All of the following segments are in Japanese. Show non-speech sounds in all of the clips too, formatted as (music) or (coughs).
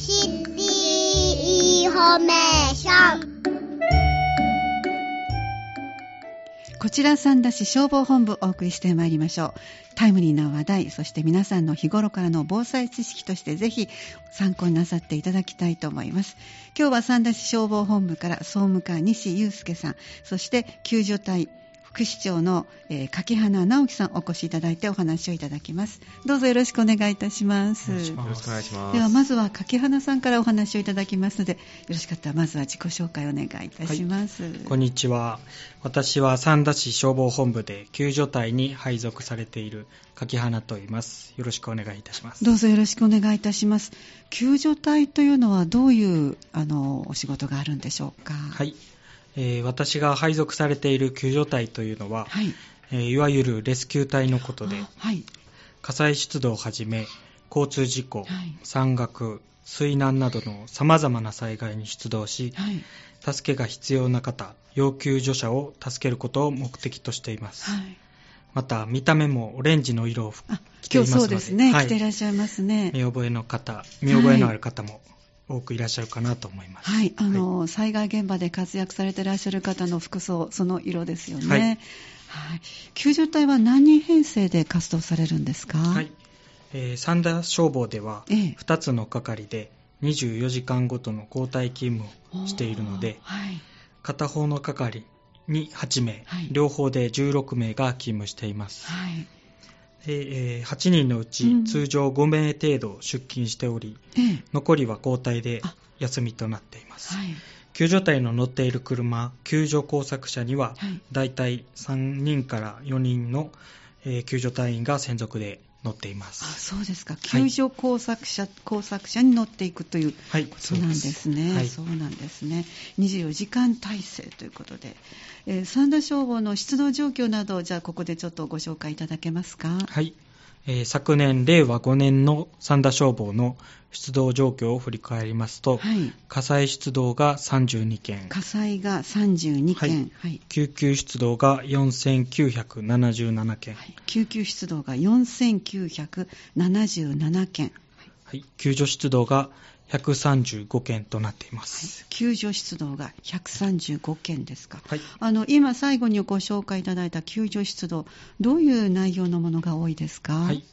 シティインフォメーションこちら三田市消防本部お送りしてまいりましょう。タイムリーな話題、そして皆さんの日頃からの防災知識としてぜひ参考になさっていただきたいと思います。今日は三田市消防本部から総務課西祐介さん、そして救助隊副士長の、えー、柿花直樹さんお越しいただいてお話をいただきます。どうぞよろしくお願いいたします。よろしくお願いします。ではまずは柿花さんからお話をいただきますのでよろしかったらまずは自己紹介をお願いいたします、はい、こんにちは。私は三田市消防本部で救助隊に配属されている柿花と言います。よろしくお願いいたします。どうぞよろしくお願いいたします。救助隊というのはどういうあのお仕事があるんでしょうか？はいえー、私が配属されている救助隊というのは、はい。えー、いわゆるレスキュー隊のことで、はい、火災出動をはじめ交通事故、はい、山岳水難などのさまざまな災害に出動し、はい、助けが必要な方要救助者を助けることを目的としています、はい、また見た目もオレンジの色を着ていますので今日そうですね、はい、着ていらっしゃいますね。見覚えの方見覚えのある方も多くいらっしゃるかなと思います。はい、あの、はい、災害現場で活躍されていらっしゃる方の服装、その色ですよね。はい。はい、救助隊は何人編成で活動されるんですか？はい。えー、三田消防では、2つの係で24時間ごとの交代勤務をしているので、はい、片方の係に8名、はい、両方で16名が勤務しています。はいで、えー、8人のうち通常5名程度出勤しており、うん、残りは交代で休みとなっています、はい、救助隊の乗っている車救助工作車には、だい。たい3人から4人の、えー、救助隊員が専属で乗っています。あそうですか。救助工作車、はい、工作車に乗っていくということなんですね、はい、そうなんですね。24時間体制ということで、えー、三田消防の出動状況などじゃあここでちょっとご紹介いただけますか？はいえー、昨年、令和5年の三田消防の出動状況を振り返りますと、はい、火災出動が32件。火災が32件、はい、救急出動が4977件、はい、救急出動が4977件、はい、救助出動が135件となっています、はい、救助出動が135件ですか、はい、あの今最後にご紹介いただいた救助出動どういう内容のものが多いですか、はい。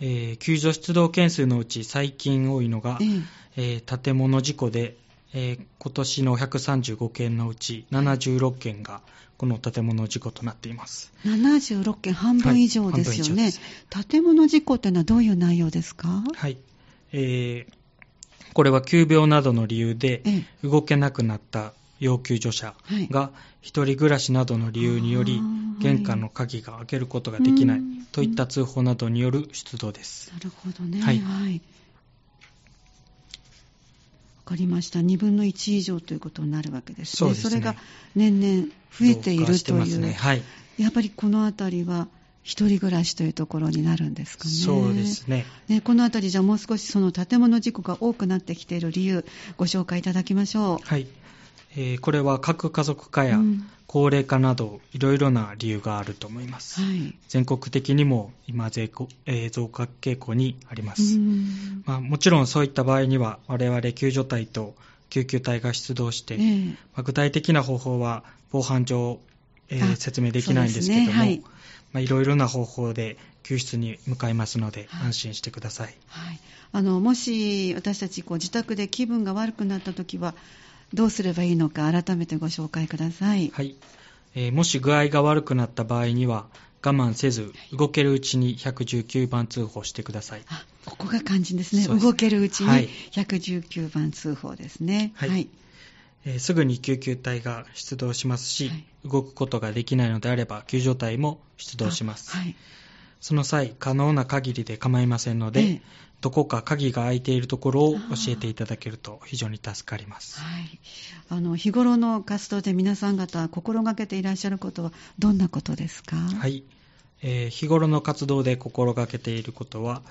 えー、救助出動件数のうち最近多いのが、えー、えー、建物事故で、えー、今年の135件のうち76件がこの建物事故となっています。76件半分以上ですよね、はい、建物事故というのはどういう内容ですか？はい、えーこれは急病などの理由で動けなくなった要救助者が一人暮らしなどの理由により玄関の鍵が開けることができないといった通報などによる出動です。なるほどね。はい。はい、分かりました。2分の1以上ということになるわけですね。そうですね。それが年々増えているという。ね、はい。やっぱりこのあたりは一人暮らしというところになるんですかね。そうですね。ねこのあたりじゃもう少しその建物事故が多くなってきている理由、ご紹介いただきましょう。はい。えー、これは核家族化や高齢化など、いろいろな理由があると思います。はい、全国的にも今、えー、増加傾向にあります。まあ、もちろんそういった場合には、我々救助隊と救急隊が出動して、えー、まあ、具体的な方法は防犯上、えー、説明できないんですけども、ね。はい。まあ、いろいろな方法で救出に向かいますので、安心してください、はい、あのもし私たちこう自宅で気分が悪くなったときはどうすればいいのか改めてご紹介ください、はい。えー、もし具合が悪くなった場合には我慢せず動けるうちに119番通報してください。あここが肝心ですね。動けるうちに119番通報ですね。はい、はいえー、すぐに救急隊が出動しますし、はい、動くことができないのであれば救助隊も出動します、はい、その際可能な限りで構いませんので、えー、どこか鍵が開いているところを教えていただけると非常に助かります、はい、あの日頃の活動で皆さん方心がけていらっしゃることはどんなことですか？はい、えー、日頃の活動で心がけていることは、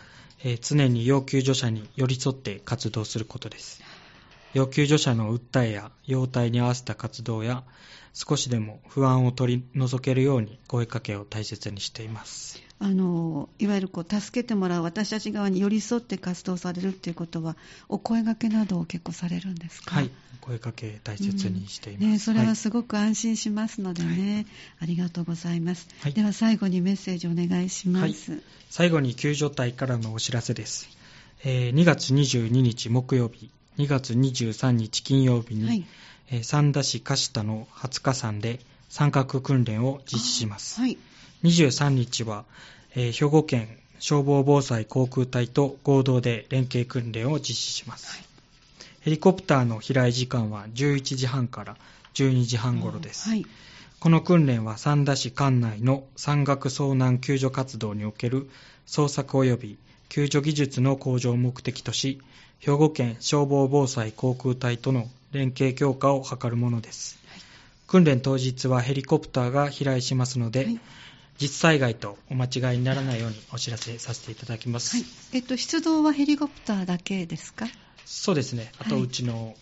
えー、常に要救助者に寄り添って活動することです要救助者の訴えや容態に合わせた活動や少しでも不安を取り除けるように声かけを大切にしています。あのいわゆるこう助けてもらう私たち側に寄り添って活動されるっていうことはお声がけなどを結構されるんですか？はい声かけ大切にしています、うん、ね、それはすごく安心しますのでね、はい、ありがとうございます、はい、では最後にメッセージお願いします、はい、最後に救助隊からのお知らせです、えー、2月22日木曜日2月23日金曜日に、はい。えー、三田市柏田の20日山で三角訓練を実施します、はい。23日は、えー、兵庫県消防防災航空隊と合同で連携訓練を実施します、はい、ヘリコプターの飛来時間は11時半から12時半頃です、はい、この訓練は三田市管内の山岳遭難救助活動における捜索及び救助技術の向上を目的とし兵庫県消防防災航空隊との連携強化を図るものです、はい、訓練当日はヘリコプターが飛来しますので、実災害とお間違いにならないようにお知らせさせていただきます。はい、えっと、出動はヘリコプターだけですか？そうですね。あと、うちの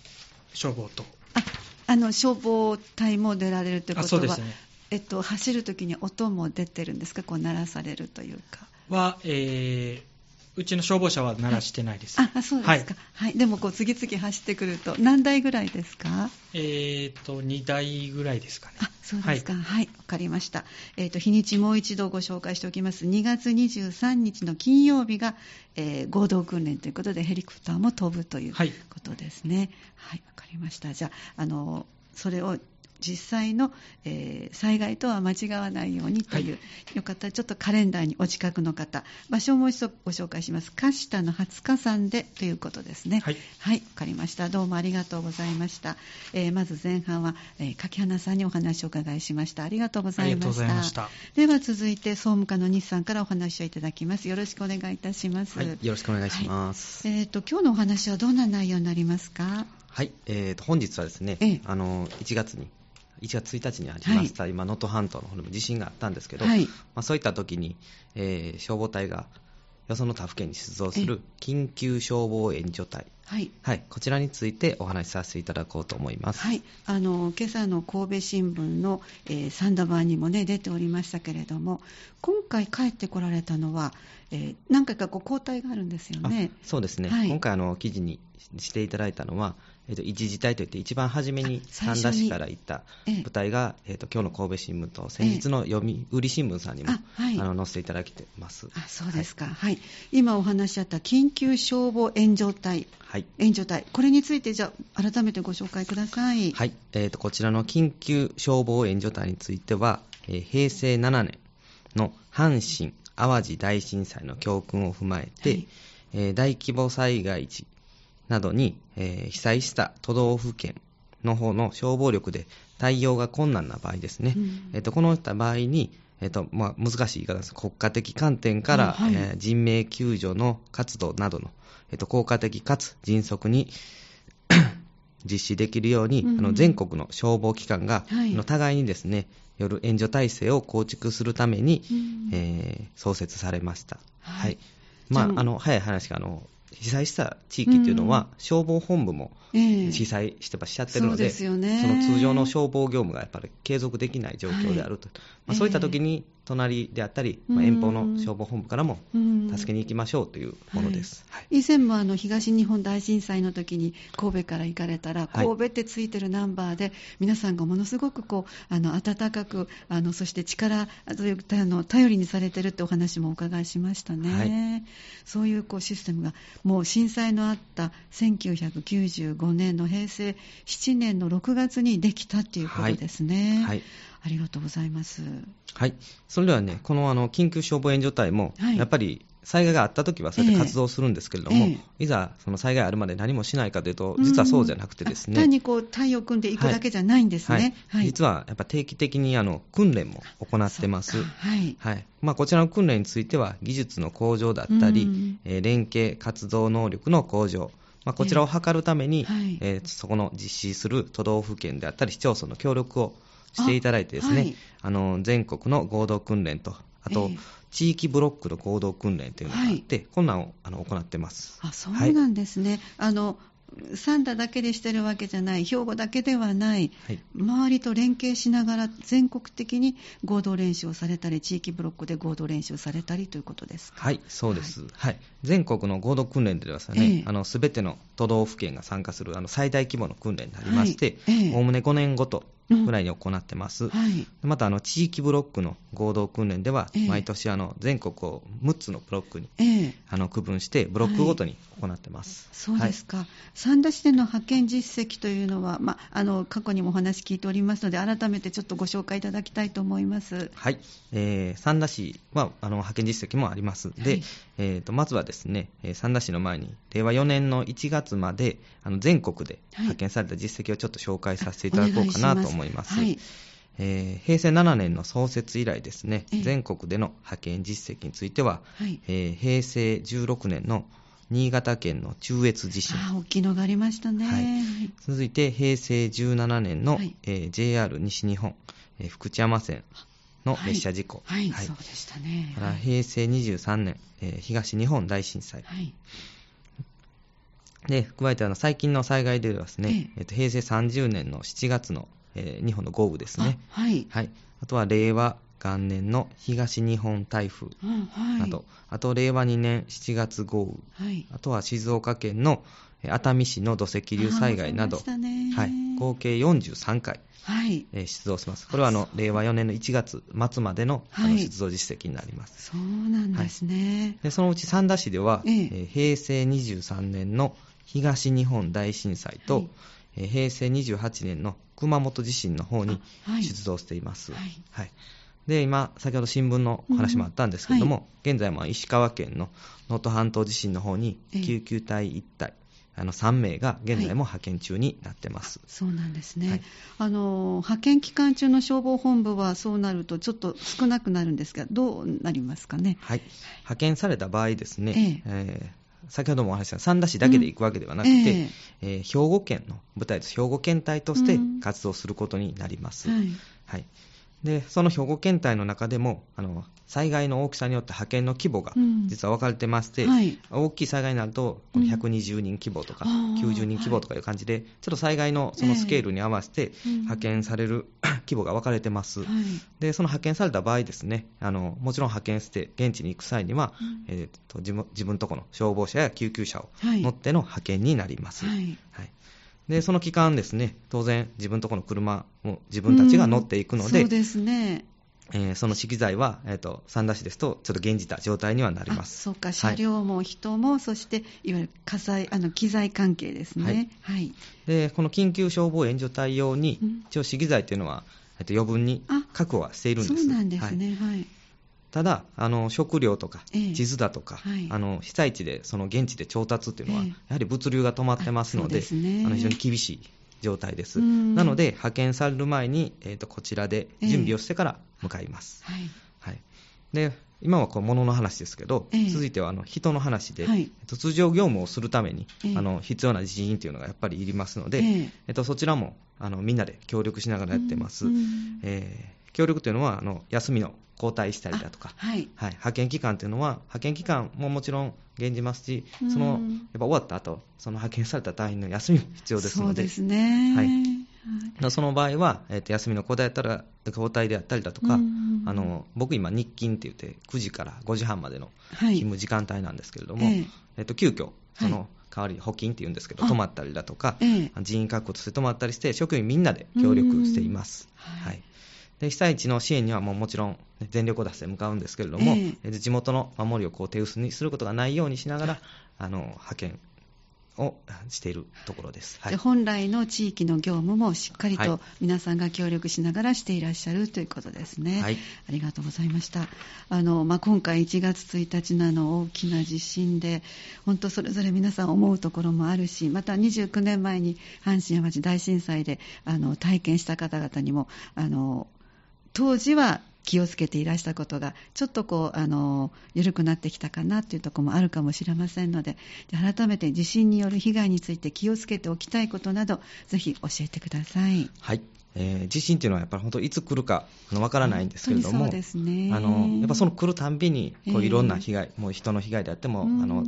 消防と。あ、あの、消防隊も出られるということは、そうですね。えっと、走るときに音も出てるんですか？こう鳴らされるというか。は、えー、うちの消防車は鳴らしてないです。はい、あ、そうですか。はい。はい、でもこう次々走ってくると何台ぐらいですか？えっ、ー、と2台ぐらいですかね。あ、そうですか。はい、わ、はい、かりました。えっ、ー、と日にちもう一度ご紹介しておきます。2月23日の金曜日が、えー、合同訓練ということでヘリコプターも飛ぶということですね。はい、わ、かりました。じゃああのそれを実際の、えー、災害とは間違わないようにという、はい、よかったらちょっとカレンダーにお近くの方、場所をもう一度ご紹介します。カシタの20日山でということですね。はい。はい、わかりました。どうもありがとうございました。えー、まず前半は、えー、柿花さんにお話をお伺いしました。ありがとうございました。では続いて、総務課の西さんからお話をいただきます。よろしくお願いいたします。はい、よろしくお願いします。はい、えっ、と、今日のお話はどんな内容になりますか？はい、えーと、本日はですね、ええ、あの1月に1月1日にありました、はい、今、能登半島の方でも地震があったんですけど、はい、まあ、そういった時に、えー、消防隊がよその他府県に出動する緊急消防援助隊、はい、はい、こちらについてお話しさせていただこうと思います、はい、あの今朝の神戸新聞の、えー、サンダ版にも、ね、出ておりましたけれども、今回帰ってこられたのは、えー、何回かこう交代があるんですよね。そうですね、はい、今回あの記事にしていただいたのは、えーと、一時隊といって一番初めに三田市から行った部隊が、えーと、今日の神戸新聞と先日の読売新聞さんにも、あはい、あの載せていただいてます。あそうですか、はい、はい、今お話しあった緊急消防援助隊、はい、援助隊。これについてじゃあ改めてご紹介ください、はい。えーと、こちらの緊急消防援助隊については、えー、平成7年の阪神・淡路大震災の教訓を踏まえて、大規模災害時などに、えー、被災した都道府県の方の消防力で対応が困難な場合ですね、うん、えーと、このった場合に、えーとまあ、難しい言い方です。国家的観点から、はい、えー、人命救助の活動などの、えーと、効果的かつ迅速に (coughs) 実施できるように、うん、あの全国の消防機関が、はい、の互いにですねよる援助体制を構築するために、うん、えー、創設されました。はい、はい、まあ、あの早い話があの被災した地域っていうのは、消防本部も被災してしちゃってるので、えー、そね、その通常の消防業務がやっぱり継続できない状況であると、はい、まあ、そういった時に隣であったり、まあ、遠方の消防本部からも助けに行きましょうというものです、はい、以前もあの東日本大震災の時に神戸から行かれたら、神戸ってついてるナンバーで、皆さんがものすごくこうあの温かくあの、そして力というあの頼りにされてるってお話もお伺いしましたね、はい、そういうこうシステムが、もう震災のあった1995年の平成7年の6月にできたっていうことですね。はいありがとうございます。はい。それではね、このあの緊急消防援助隊も、やっぱり災害があったときはそうやって活動するんですけれども、えー、いざその災害あるまで何もしないかというと、実はそうじゃなくてですね。単にこう、隊を組んでいくだけじゃないんですね。はいはい、実はやっぱ定期的にあの訓練も行ってます。はい。はい。まあ、こちらの訓練については、技術の向上だったり、えー、連携活動能力の向上、まあ、こちらを図るために、えーはい、えー、そこの実施する都道府県であったり市町村の協力をしていただいてですね、あはい、あの全国の合同訓練と、あと、えー、地域ブロックの合同訓練というのがあって、はい、こんなんをあの行ってます。あそうなんですね、はい、あの三田だけでしてるわけじゃない、兵庫だけではない、はい、周りと連携しながら全国的に合同練習をされたり、地域ブロックで合同練習されたりということですか？はい、そうです。はい、はい、全国の合同訓練ではですね、す、え、べ、ての都道府県が参加するあの最大規模の訓練になりまして、おおむね5年ごとぐらいに行ってます。うんはい、またあの地域ブロックの合同訓練では、えー、毎年あの全国を6つのブロックに、えー、あの区分してブロックごとに行ってます。はい、そうですか。三田市での派遣実績というのは、まあの過去にもお話聞いておりますので、改めてちょっとご紹介いただきたいと思います。はい。えー、三田市はあの派遣実績もあります。で、はい、えーと、まずはですね、三田市の前に令和4年の1月まであの全国で派遣された実績をちょっと紹介させていただこうかなと思います。はいえー、平成7年の創設以来ですね、全国での派遣実績については、はい、えー、平成16年の新潟県の中越地震。あ大きいのがありましたね。はい、続いて、平成17年の、はい、えー、JR 西日本、えー、福知山線の列車事故。はい、はい、そうでしたね。平成23年、えー、東日本大震災。はいで、加えてあの最近の災害ではですね、ええっと、平成30年の7月のえー、日本の豪雨ですね。はい。はい。あとは令和元年の東日本台風など、はい、あと令和2年7月豪雨、はい、あとは静岡県の熱海市の土石流災害など、はい、合計43回、はい。えー、出動します。これはあの令和4年の1月末までの,、あの出動実績になります。そうなんですね。でそのうち三田市では、えー、平成23年の東日本大震災と、えー、平成28年の熊本地震の方に出動しています。はい、はい、で今、先ほど新聞の話もあったんですけれども、うんはい、現在も石川県の能登半島地震の方に救急隊1隊、あの3名が現在も派遣中になってます、はい、そうなんですね、はい、あの派遣期間中の消防本部はそうなるとちょっと少なくなるんですがどうなりますかね、はい、派遣された場合ですね、ええ。えー先ほどもお話した三田市だけで行くわけではなくて、うんえー、えー、兵庫県の舞台です。兵庫県隊として活動することになります。うん、はい、はいでその兵庫県隊の中でもあの災害の大きさによって派遣の規模が実は分かれてまして、うんはい、大きい災害になるとこの120人規模とか、うん、90人規模とかいう感じで、はい、ちょっと災害のそのスケールに合わせて派遣される、えー、規模が分かれてます、はい、でその派遣された場合ですねあのもちろん派遣して現地に行く際には、うん、えーと、自分自分とこの消防車や救急車を乗っての派遣になります、はいで、その期間ですね、当然自分とこの車も自分たちが乗っていくので、そうですね。えー、その資機材は、えーと、三田市ですと、ちょっと現じた状態にはなります。そうか、車両も人も、はい、そしていわゆる火災あの機材関係ですね、はい、はい、でこの緊急消防援助対応に、一応、資機材というのは、えー、と余分に確保はしているんです。そうなんですね、はい、はいただあの食料とか地図だとか、えはい、あの被災地でその現地で調達っていうのは、え、やはり物流が止まってますので、ね、あの非常に厳しい状態です。なので派遣される前に、えーと、こちらで準備をしてから向かいます。はい、はい、で今はこう物の話ですけど、続いてはあの人の話で、はい、通常業務をするために、あの必要な人員というのがやっぱりいりますので、えー、とそちらもあのみんなで協力しながらやってます。えー、協力というのはあの休みの交代したりだとか、はい、はい、派遣期間というのは、派遣期間ももちろん減じますし、そのやっぱ終わった後その派遣された隊員の休みも必要ですので、そうですね、はい、その場合は、えー、と休みの交代やったら交代であったりだとか、あの僕、今、日勤って言って、9時から5時半までの勤務時間帯なんですけれども、はい、えー、と急遽その、代わり補勤っていうんですけど、泊まったりだとか、人員確保として泊まったりして、職員みんなで協力しています。はいで被災地の支援にはもうもちろん全力を出して向かうんですけれども、えー、地元の守りをこう手薄にすることがないようにしながら、あの派遣をしているところです、はい、本来の地域の業務もしっかりと皆さんが協力しながらしていらっしゃるということですね。はい、ありがとうございました。あのまあ、今回1月1日のあの大きな地震で、本当それぞれ皆さん思うところもあるし、また29年前に阪神・淡路大震災であの体験した方々にもあの当時は気をつけていらしたことがちょっとこうあの緩くなってきたかなというところもあるかもしれませんので改めて地震による被害について気をつけておきたいことなどぜひ教えてください。はい。えー、地震っていうのはやっぱり本当いつ来るかわからないんですけれども、ね、あのやっぱその来るたんびにこういろんな被害、うん、もう人の被害であっても、うん、あの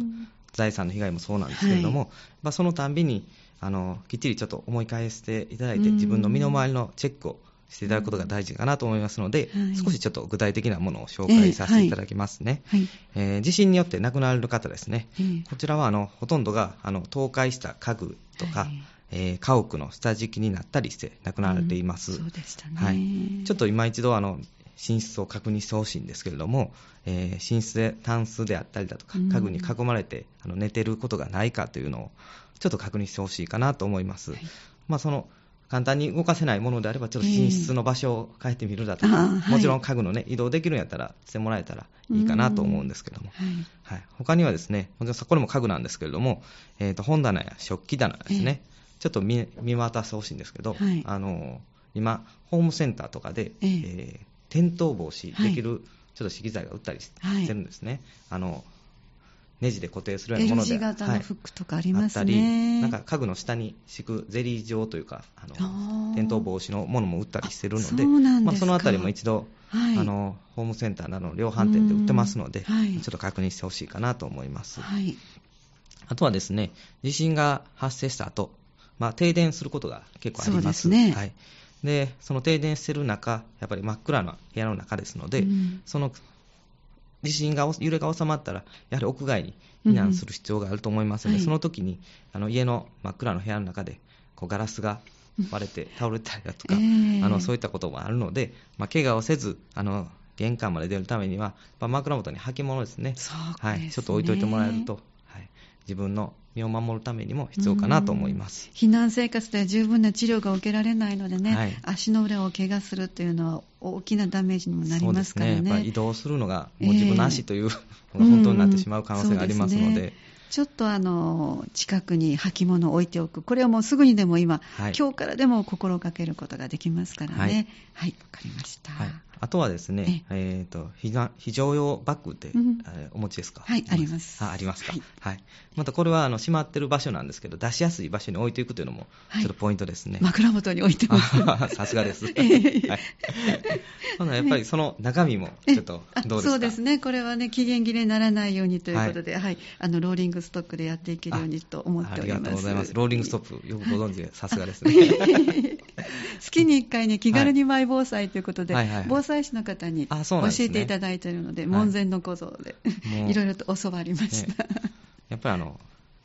財産の被害もそうなんですけれども、はい、まあ、そのたんびにあのきっちりちょっと思い返していただいて、自分の身の回りのチェックをしていただくことが大事かなと思いますので、はい、少しちょっと具体的なものを紹介させてい。ただきますね。えーはい、えー、地震によって亡くなられる方ですね、えー、こちらはあのほとんどがあの倒壊した家具とか、はい。えー、家屋の下敷きになったりして亡くなられています。うん、そうでしたね、はい、ちょっと今一度あの寝室を確認してほしいんですけれども、えー、寝室でタンスであったりだとか、家具に囲まれてあの寝てることがないかというのをちょっと確認してほしいかなと思います。はい、まあ、その簡単に動かせないものであれば、ちょっと寝室の場所を変えてみるだとか、えー、もちろん家具の、ね、移動できるんやったらしてもらえたらいいかなと思うんですけども、はい。はい、他にはですね、これも家具なんですけれども、えー、と本棚や食器棚ですね、えー、ちょっと見見渡してほしいんですけど、はい、あの今、ホームセンターとかで、えー、えー転倒防止できる、ちょっと資機材が売ったりしてるんですね。あのネジで固定するようなもので L 字型のフックとかありますね、はい、あったりなんか家具の下に敷くゼリー状というかあの転倒防止のものも売ったりしてるのでまあ、そのあたりも一度、はい、あのホームセンターなどの量販店で売ってますので、はい、ちょっと確認してほしいかなと思います、あとはですね地震が発生した後、まあ停電することが結構あります。ね。はい。でその停電してる中、やっぱり真っ暗な部屋の中ですので、うん、その地震が、揺れが収まったら、やはり屋外に避難する必要があると思いますので、うんはい、その時にあの家の真っ暗な部屋の中でこうガラスが割れて倒れたりだとか、えー、あのそういったこともあるので、まあ、怪我をせずあの玄関まで出るためには、まあ、枕元に履物ですね、すね。はい、ちょっと置いといてもらえると、はい、自分の身を守るためにも必要かなと思います。避難生活では十分な治療が受けられないのでね、はい、足の裏を怪我するというのは大きなダメージにもなりますからね。そうですね。やっぱ移動するのがもう自分の足というのが本当になってしまう可能性がありますので。えーちょっとあの近くに履物を置いておく、これはもうすぐにでも今、はい、今日からでも心がけることができますからね。はい、はい、わかりました。はい。あとはですね、えーと、非常用バッグって、うん、お持ちですか？はい、あります。あありますか、はい、はい。またこれはあの閉まってる場所なんですけど、出しやすい場所に置いていくというのも、ちょっとポイントですね。枕元に置いてます。さすがです。(laughs) はい、やっぱりその中身も、ちょっとどうですか？そうですね、これはね、期限切れにならないようにということで、はい、あのローリングストックでやっていけるようにと思っております。ありがとうございます。ローリングストック、よくご存知で、さすがですね。(laughs) 月に1回ね、気軽にマイ防災ということで、防災士の方に教えていただいているので、門前の小僧で、いろいろと教わりました。やっぱりあの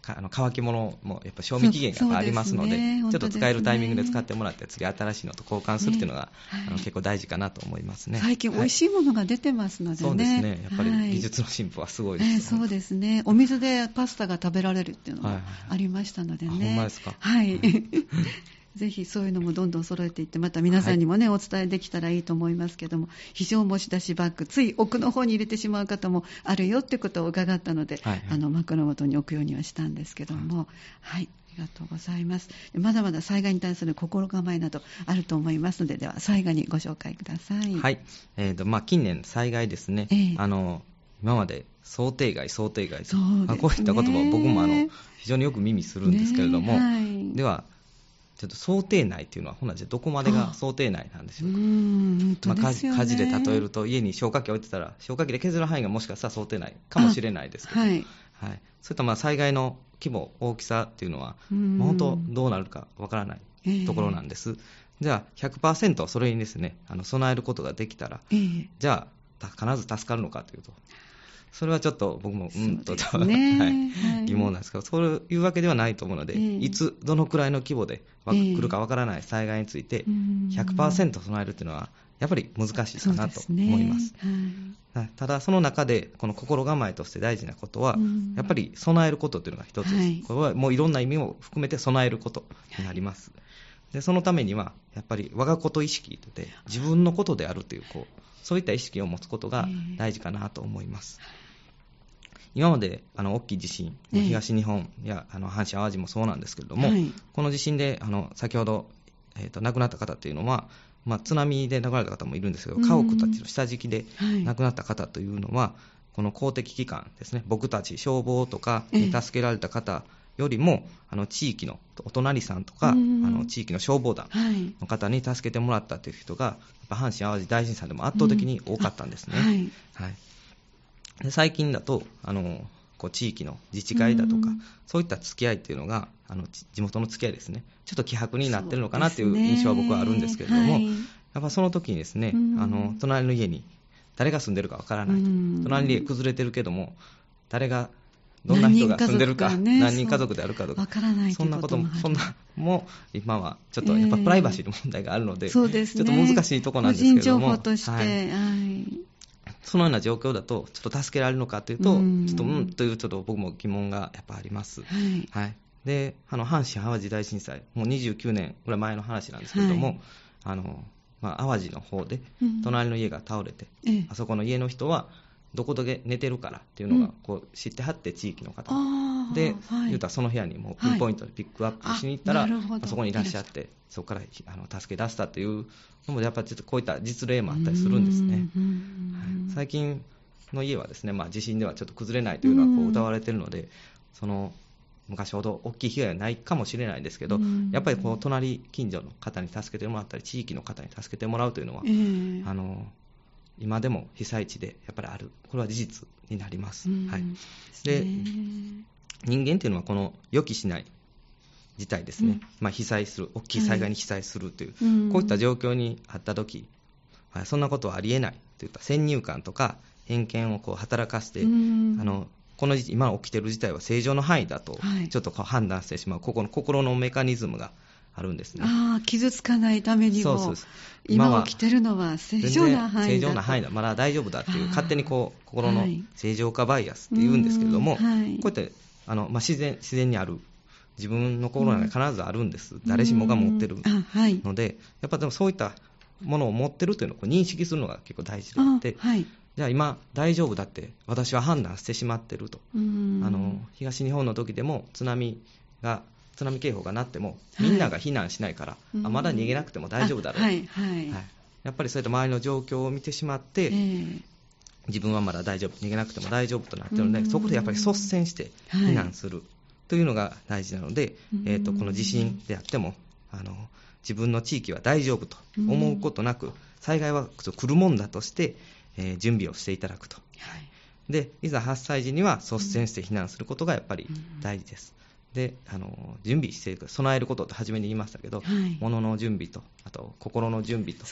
あの乾き物もやっぱ賞味期限がありますので、ね、ちょっと使えるタイミングで使ってもらって、次、新しいのと交換するっていうのが、ねはい、あの結構大事かなと思いますね。最近、美味しいものが出てますのでね、そうですね、やっぱり技術の進歩はすごいです、はいえー、そうですね、お水でパスタが食べられるっていうのがありましたのでね。はいはい、ほんまですか。はいぜひそういうのもどんどん揃えていって、また皆さんにもね、はい、お伝えできたらいいと思いますけども、非常持ち出しバッグ、つい奥の方に入れてしまう方もあるよってことを伺ったので、はいはい、あの枕元に置くようにはしたんですけども、はい、ありがとうございます。まだまだ災害に対する心構えなどあると思いますので、では最後にご紹介ください。はい、えーとまあ、近年、災害ですね、えー、あの今まで想定外、想定外と、ね、こういった言葉を僕もあの非常によく耳するんですけれども、ねはい、ではちょっと想定内っていうのは、ほなじゃどこまでが想定内なんでしょうか？うんまあ、火事で例えると、家に消火器置いてたら、消火器で削る範囲がもしかしたら想定内かもしれないですけど、はい、はい、そういったまあ災害の規模、大きさっていうのは、まあ、本当どうなるかわからないところなんです。えー、じゃあ100%それにですね、あの備えることができたら、えー、じゃあ必ず助かるのかというと、それはちょっと僕もうんと、ねはい、疑問なんですけど、そういうわけではないと思うので、えー、いつ、どのくらいの規模で来るかわからない災害について、100%備えるというのは、やっぱり難しいかなと思います。すねはい、ただ、その中で、この心構えとして大事なことは、やっぱり備えることというのが一つです。はい、これはもういろんな意味を含めて備えることになります。でそのためには、やっぱり我がこと意識で、自分のことであるという、こう、そういった意識を持つことが大事かなと思います。今まであの大きい地震、東日本やあの阪神・淡路もそうなんですけれども、はい、この地震であの先ほど、えーと、亡くなった方というのは、まあ、津波で亡くなった方もいるんですけど、家屋たちの下敷きで亡くなった方というのは、はい、この公的機関ですね、僕たち消防とかに助けられた方よりも、あの地域のお隣さんとか、あの地域の消防団の方に助けてもらったという人が、やっぱ阪神・淡路大震災でも圧倒的に多かったんですね。はい、はい。で最近だとあのこう地域の自治会だとか、そういった付き合いっていうのがあの地元の付き合いですね。ちょっと希薄になってるのかなっていう印象は僕はあるんですけれども、はい、やっぱその時にですね、あの隣の家に誰が住んでるかわからないと、隣の家崩れてるけども誰がどんな人が住んでるか、何人家族であるかとか、そんなことも、そんなも今はちょっとやっぱプライバシーの問題があるので、ちょっと難しいところなんですけども、として、はいそのような状況だと、ちょっと助けられるのかというと、ちょっとうんというちょっと僕も疑問がやっぱあります。はい、はい、で、あの阪神・淡路大震災、もう29年ぐらい前の話なんですけれども、はい、あのまあ、淡路の方で、隣の家が倒れて、うん、あそこの家の人は、どこで寝てるからっていうのがこう知ってはって地域の方、うん、で、はい、言うたらその部屋にもピンポイントでピックアップしに行ったら、はい、そこにいらっしゃってそこからあの助け出したというのもやっぱりちょっとこういった実例もあったりするんですね、はい、最近の家はですね、まあ、地震ではちょっと崩れないというのはこう歌われているのでその昔ほど大きい被害はないかもしれないですけど、やっぱりこの隣近所の方に助けてもらったり地域の方に助けてもらうというのは、あの今でも被災地でやっぱりある、これは事実になります。はい、で人間というのはこの予期しない事態ですね、うん、まあ、被災する、大きい災害に被災するという、はい、こういった状況にあったとき、はい、そんなことはありえないといった先入観とか偏見をこう働かせて、あのこの今起きている事態は正常の範囲だと、ちょっとこう判断してしまう、ここの心のメカニズムがあるんですね。ああ、傷つかないためにも、そうそう今起きてるのは正常な範囲だ正常な範囲だ、まだ大丈夫だっていう、勝手にこう心の正常化バイアスって言うんですけれども、はい、こうやってあの、まあ、自然自然にある、自分の心に必ずあるんです、誰しもが持ってるので、やっぱでもそういったものを持ってるというのを認識するのが結構大事であって、はい、じゃあ今、大丈夫だって私は判断してしまってると、あの東日本の時でも津波が津波警報が鳴っても、みんなが避難しないから、はい、あまだ逃げなくても大丈夫だろう。と、はいはい、やっぱりそういった周りの状況を見てしまって、えー、自分はまだ大丈夫、逃げなくても大丈夫となっているので、そこでやっぱり率先して避難するというのが大事なので、えーと、この地震であってもあの、自分の地域は大丈夫と思うことなく、災害は来るもんだとして、えー、準備をしていただくと。でいざ発災時には率先して避難することがやっぱり大事です。であの準備していく備えることって初めに言いましたけど、はい、物の準備とあと心の準備と、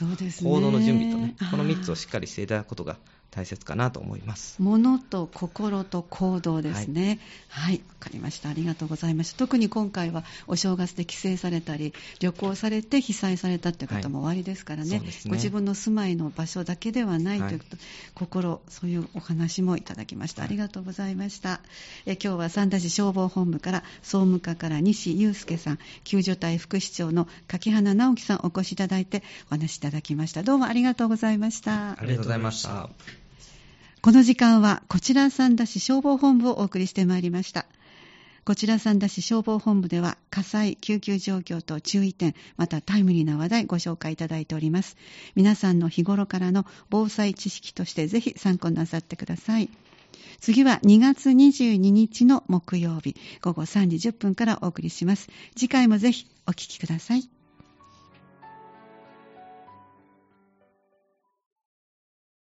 行動の準備とねこの3つをしっかりしていただくことが大切かなと思います。物と心と行動ですね。はい。わ、はい、かりました。ありがとうございました特に今回はお正月で帰省されたり旅行されて被災されたという方もおありですからね。はい、ね。ご自分の住まいの場所だけではないということ、はい、心そういうお話もいただきました。ありがとうございました。え今日は三田市消防本部から総務課から西祐介さん救助隊副市長の柿花直樹さんお越しいただいてお話しいただきました。どうもありがとうございました。ありがとうございましたこの時間はこちら三田市消防本部をお送りしてまいりました。こちら三田市消防本部では火災、救急状況と注意点、またタイムリーな話題ご紹介いただいております。皆さんの日頃からの防災知識としてぜひ参考になさってください。次は2月22日の木曜日午後3時10分からお送りします。次回もぜひお聞きください。